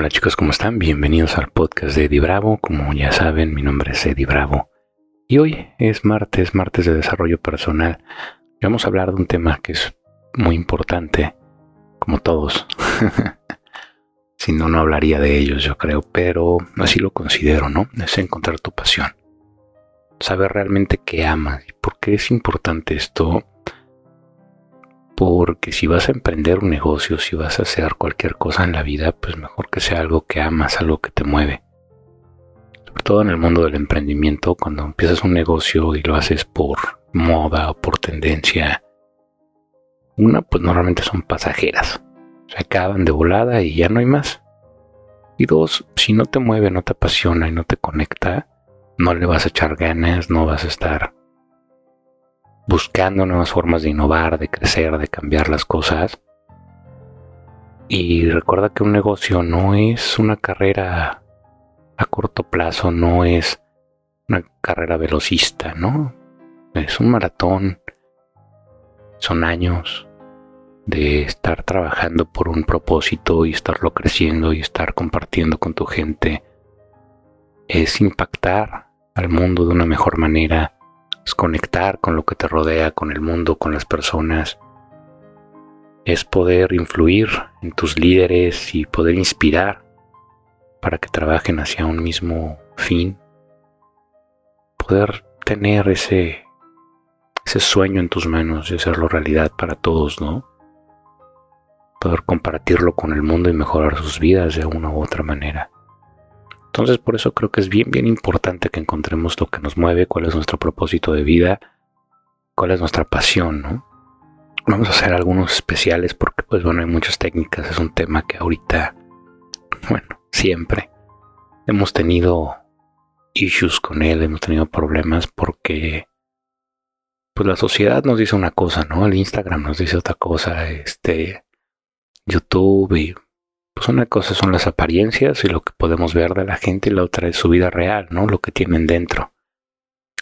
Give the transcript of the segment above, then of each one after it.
Hola chicos, ¿cómo están? Bienvenidos al podcast de Eddie Bravo. Como ya saben, mi nombre es Eddie Bravo. Y hoy es martes, martes de desarrollo personal. Vamos a hablar de un tema que es muy importante, como todos. si no, no hablaría de ellos, yo creo, pero así lo considero, ¿no? Es encontrar tu pasión. Saber realmente qué amas. ¿Y por qué es importante esto? Porque si vas a emprender un negocio, si vas a hacer cualquier cosa en la vida, pues mejor que sea algo que amas, algo que te mueve. Sobre todo en el mundo del emprendimiento, cuando empiezas un negocio y lo haces por moda o por tendencia, una, pues normalmente son pasajeras. Se acaban de volada y ya no hay más. Y dos, si no te mueve, no te apasiona y no te conecta, no le vas a echar ganas, no vas a estar buscando nuevas formas de innovar, de crecer, de cambiar las cosas. Y recuerda que un negocio no es una carrera a corto plazo, no es una carrera velocista, ¿no? Es un maratón, son años de estar trabajando por un propósito y estarlo creciendo y estar compartiendo con tu gente. Es impactar al mundo de una mejor manera es conectar con lo que te rodea, con el mundo, con las personas. Es poder influir en tus líderes y poder inspirar para que trabajen hacia un mismo fin. Poder tener ese, ese sueño en tus manos y hacerlo realidad para todos, ¿no? Poder compartirlo con el mundo y mejorar sus vidas de una u otra manera. Entonces por eso creo que es bien, bien importante que encontremos lo que nos mueve, cuál es nuestro propósito de vida, cuál es nuestra pasión, ¿no? Vamos a hacer algunos especiales porque pues bueno, hay muchas técnicas, es un tema que ahorita, bueno, siempre hemos tenido issues con él, hemos tenido problemas porque pues la sociedad nos dice una cosa, ¿no? El Instagram nos dice otra cosa, este YouTube y pues una cosa son las apariencias y lo que podemos ver de la gente y la otra es su vida real, ¿no? Lo que tienen dentro.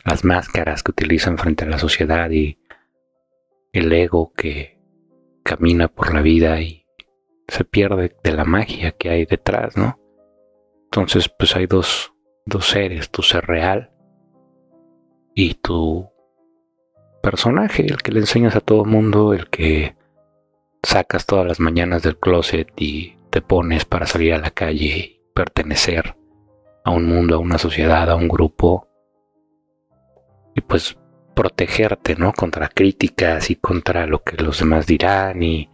Las máscaras que utilizan frente a la sociedad y el ego que camina por la vida y se pierde de la magia que hay detrás, ¿no? Entonces, pues hay dos, dos seres, tu ser real y tu personaje, el que le enseñas a todo mundo, el que sacas todas las mañanas del closet y te pones para salir a la calle y pertenecer a un mundo, a una sociedad, a un grupo y pues protegerte, ¿no? Contra críticas y contra lo que los demás dirán y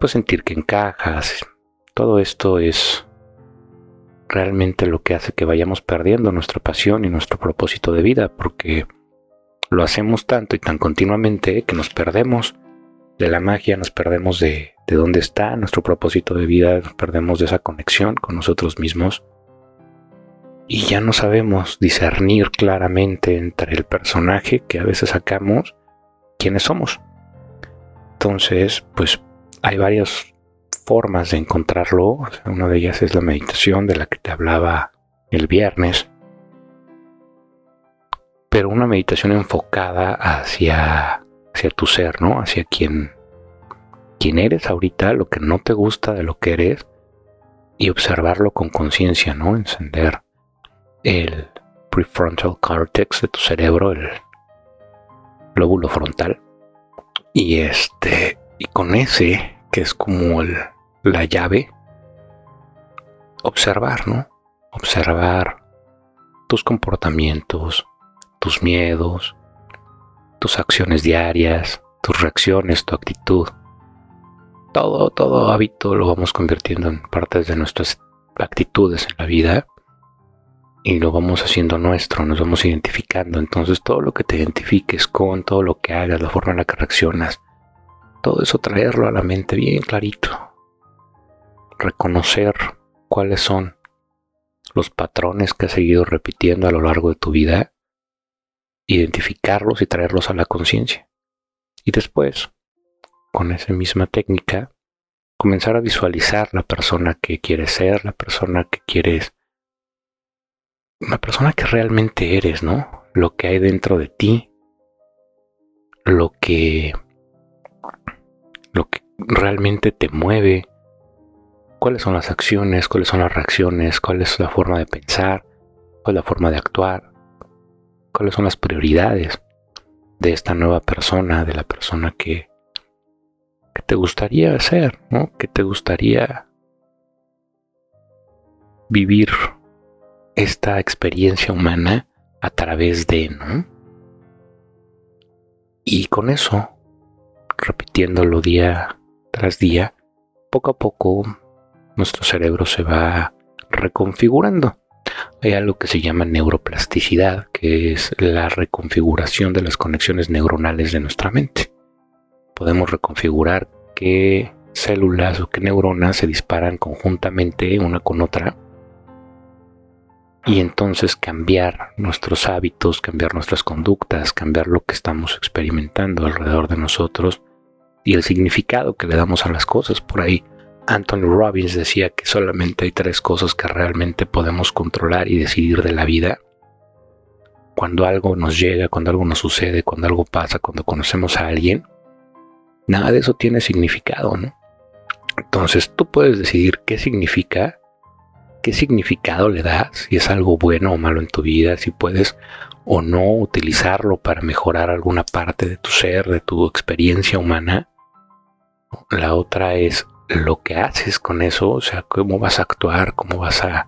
pues sentir que encajas. Todo esto es realmente lo que hace que vayamos perdiendo nuestra pasión y nuestro propósito de vida porque lo hacemos tanto y tan continuamente que nos perdemos de la magia, nos perdemos de, de dónde está nuestro propósito de vida, nos perdemos de esa conexión con nosotros mismos y ya no sabemos discernir claramente entre el personaje que a veces sacamos quiénes somos. Entonces, pues hay varias formas de encontrarlo. una de ellas es la meditación de la que te hablaba el viernes. Pero una meditación enfocada hacia hacia tu ser, ¿no? Hacia quién, quién eres ahorita, lo que no te gusta de lo que eres y observarlo con conciencia, ¿no? Encender el prefrontal cortex de tu cerebro, el lóbulo frontal. Y este, y con ese, que es como la llave, observar, ¿no? Observar tus comportamientos, tus miedos, tus acciones diarias, tus reacciones, tu actitud. Todo, todo hábito lo vamos convirtiendo en partes de nuestras actitudes en la vida y lo vamos haciendo nuestro, nos vamos identificando. Entonces todo lo que te identifiques con, todo lo que hagas, la forma en la que reaccionas, todo eso traerlo a la mente bien clarito. Reconocer cuáles son los patrones que has seguido repitiendo a lo largo de tu vida identificarlos y traerlos a la conciencia. Y después, con esa misma técnica, comenzar a visualizar la persona que quieres ser, la persona que quieres, la persona que realmente eres, ¿no? Lo que hay dentro de ti, lo que, lo que realmente te mueve, cuáles son las acciones, cuáles son las reacciones, cuál es la forma de pensar, cuál es la forma de actuar, cuáles son las prioridades de esta nueva persona, de la persona que, que te gustaría ser, ¿no? Que te gustaría vivir esta experiencia humana a través de, ¿no? Y con eso, repitiéndolo día tras día, poco a poco nuestro cerebro se va reconfigurando. Hay algo que se llama neuroplasticidad, que es la reconfiguración de las conexiones neuronales de nuestra mente. Podemos reconfigurar qué células o qué neuronas se disparan conjuntamente una con otra y entonces cambiar nuestros hábitos, cambiar nuestras conductas, cambiar lo que estamos experimentando alrededor de nosotros y el significado que le damos a las cosas. Por ahí Anthony Robbins decía que solamente hay tres cosas que realmente podemos controlar y decidir de la vida. Cuando algo nos llega, cuando algo nos sucede, cuando algo pasa, cuando conocemos a alguien, nada de eso tiene significado, ¿no? Entonces tú puedes decidir qué significa qué significado le das, si es algo bueno o malo en tu vida, si puedes o no utilizarlo para mejorar alguna parte de tu ser, de tu experiencia humana. La otra es lo que haces con eso, o sea, cómo vas a actuar, cómo vas a...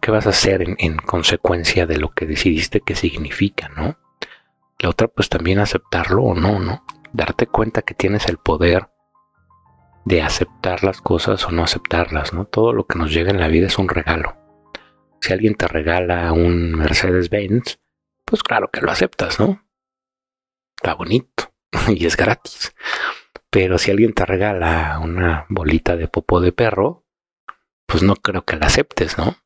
¿Qué vas a hacer en, en consecuencia de lo que decidiste que significa, no? La otra, pues también aceptarlo o no, ¿no? Darte cuenta que tienes el poder de aceptar las cosas o no aceptarlas, ¿no? Todo lo que nos llega en la vida es un regalo. Si alguien te regala un Mercedes-Benz, pues claro que lo aceptas, ¿no? Está bonito y es gratis. Pero si alguien te regala una bolita de popo de perro, pues no creo que la aceptes, ¿no?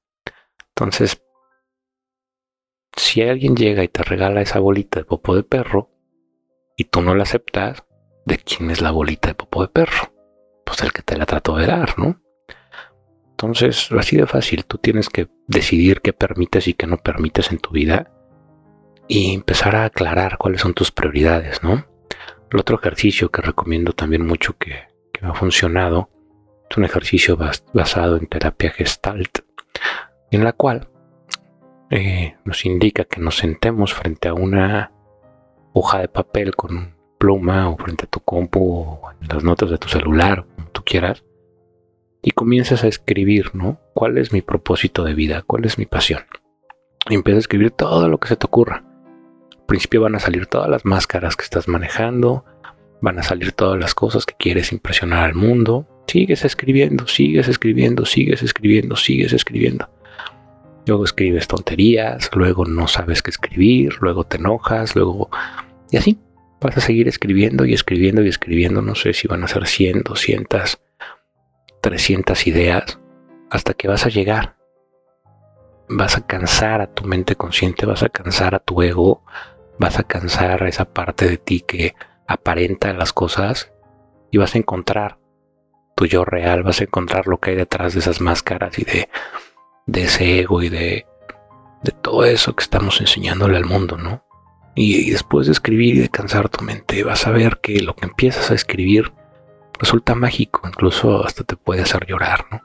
Entonces, si alguien llega y te regala esa bolita de popo de perro y tú no la aceptas, ¿de quién es la bolita de popo de perro? pues el que te la trató de dar, ¿no? Entonces, así de fácil, tú tienes que decidir qué permites y qué no permites en tu vida y empezar a aclarar cuáles son tus prioridades, ¿no? El otro ejercicio que recomiendo también mucho que, ha funcionado es un ejercicio basado en terapia gestalt, en la cual eh, nos indica que nos sentemos frente a una hoja de papel con pluma o frente a tu compu o en las notas de tu celular quieras, y comienzas a escribir, ¿no? ¿Cuál es mi propósito de vida? ¿Cuál es mi pasión? Y empiezas a escribir todo lo que se te ocurra. Principio van a salir todas las máscaras que estás manejando, van a salir todas las cosas que quieres impresionar al mundo. Sigues escribiendo, sigues escribiendo, sigues escribiendo, sigues escribiendo. Luego escribes tonterías, luego no sabes qué escribir, luego te enojas, luego... Y así, vas a seguir escribiendo y escribiendo y escribiendo, no sé si van a ser 100, 200, 300 ideas, hasta que vas a llegar. Vas a cansar a tu mente consciente, vas a cansar a tu ego, vas a cansar esa parte de ti que aparenta las cosas y vas a encontrar tu yo real, vas a encontrar lo que hay detrás de esas máscaras y de, de ese ego y de, de todo eso que estamos enseñándole al mundo, ¿no? Y, después de escribir y de cansar tu mente, vas a ver que lo que empiezas a escribir resulta mágico, incluso hasta te puede hacer llorar, ¿no?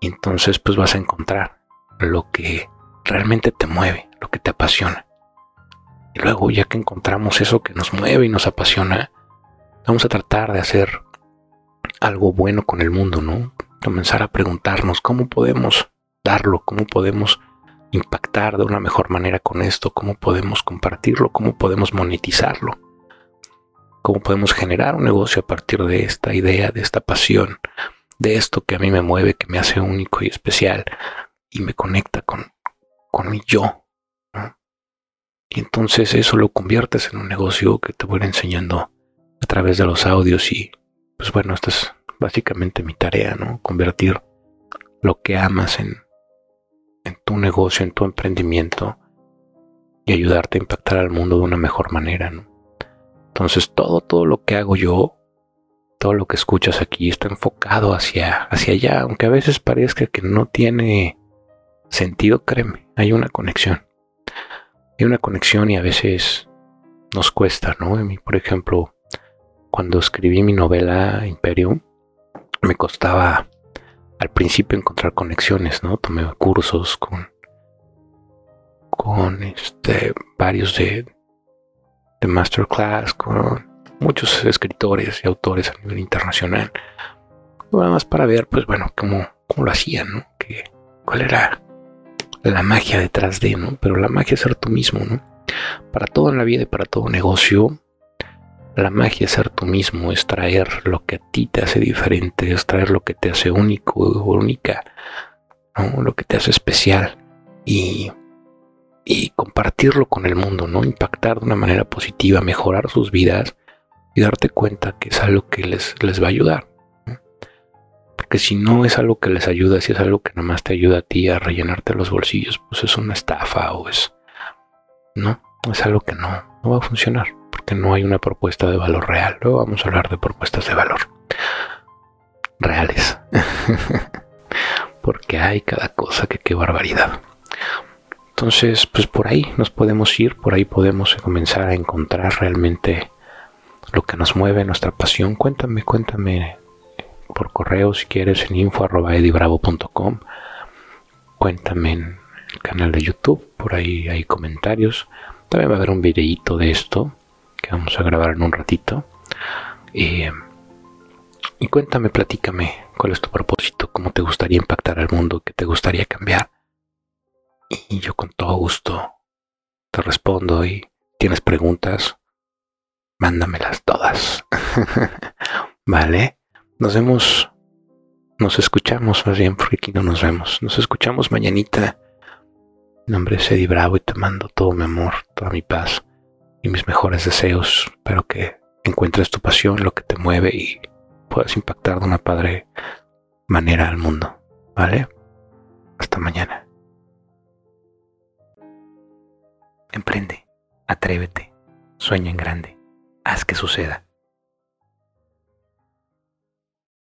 Y entonces pues vas a encontrar lo que realmente te mueve, lo que te apasiona. Y luego ya que encontramos eso que nos mueve y nos apasiona, vamos a tratar de hacer algo bueno con el mundo, ¿no? Comenzar a preguntarnos cómo podemos darlo, cómo podemos impactar de una mejor manera con esto, cómo podemos compartirlo, cómo podemos monetizarlo, cómo podemos generar un negocio a partir de esta idea, de esta pasión, de esto que a mí me mueve, que me hace único y especial y me conecta con, con mi yo. Y entonces eso lo conviertes en un negocio que te voy enseñando a través de los audios y pues bueno, esta es básicamente mi tarea, ¿no? Convertir lo que amas en, en tu negocio, en tu emprendimiento y ayudarte a impactar al mundo de una mejor manera. ¿no? Entonces todo, todo lo que hago yo, todo lo que escuchas aquí está enfocado hacia, hacia allá, aunque a veces parezca que no tiene sentido, créeme, hay una conexión. Hay una conexión y a veces nos cuesta, ¿no? A mí, por ejemplo, cuando escribí mi novela Imperium, me costaba al principio encontrar conexiones, ¿no? Tomé cursos con, con este, varios de, de masterclass, con muchos escritores y autores a nivel internacional. Nada más para ver, pues bueno, cómo, cómo lo hacían, ¿no? Que, cuál era la magia detrás de, ¿no? Pero la magia es ser tú mismo, ¿no? Para todo en la vida y para todo negocio, la magia es ser tú mismo, es traer lo que a ti te hace diferente, es traer lo que te hace único o única, ¿no? lo que te hace especial y, y compartirlo con el mundo, ¿no? Impactar de una manera positiva, mejorar sus vidas y darte cuenta que es algo que les, les va a ayudar. Porque si no es algo que les ayuda, si es algo que nada más te ayuda a ti a rellenarte los bolsillos, pues es una estafa o es... No, es algo que no, no va a funcionar que no hay una propuesta de valor real. Luego vamos a hablar de propuestas de valor reales. porque hay cada cosa que qué barbaridad. Entonces, pues por ahí nos podemos ir, por ahí podemos comenzar a encontrar realmente lo que nos mueve, nuestra pasión. Cuéntame, cuéntame por correo si quieres en info.edibravo.com. Cuéntame en el canal de YouTube, por ahí hay comentarios. También va a haber un videíto de esto vamos a grabar en un ratito. y cuéntame, platícame, cuál es tu propósito, cómo te gustaría impactar al mundo, qué te gustaría cambiar. Y yo con todo gusto te respondo y tienes preguntas, mándamelas todas. vale, nos vemos, nos escuchamos más bien, porque aquí no nos vemos. Nos escuchamos mañanita. Mi nombre es Eddie Bravo y te mando todo mi amor, toda mi paz mis mejores deseos. Espero que encuentres tu pasión, lo que te mueve y puedas impactar de una padre manera al mundo. ¿Vale? Hasta mañana. Emprende, atrévete, sueña en grande, haz que suceda.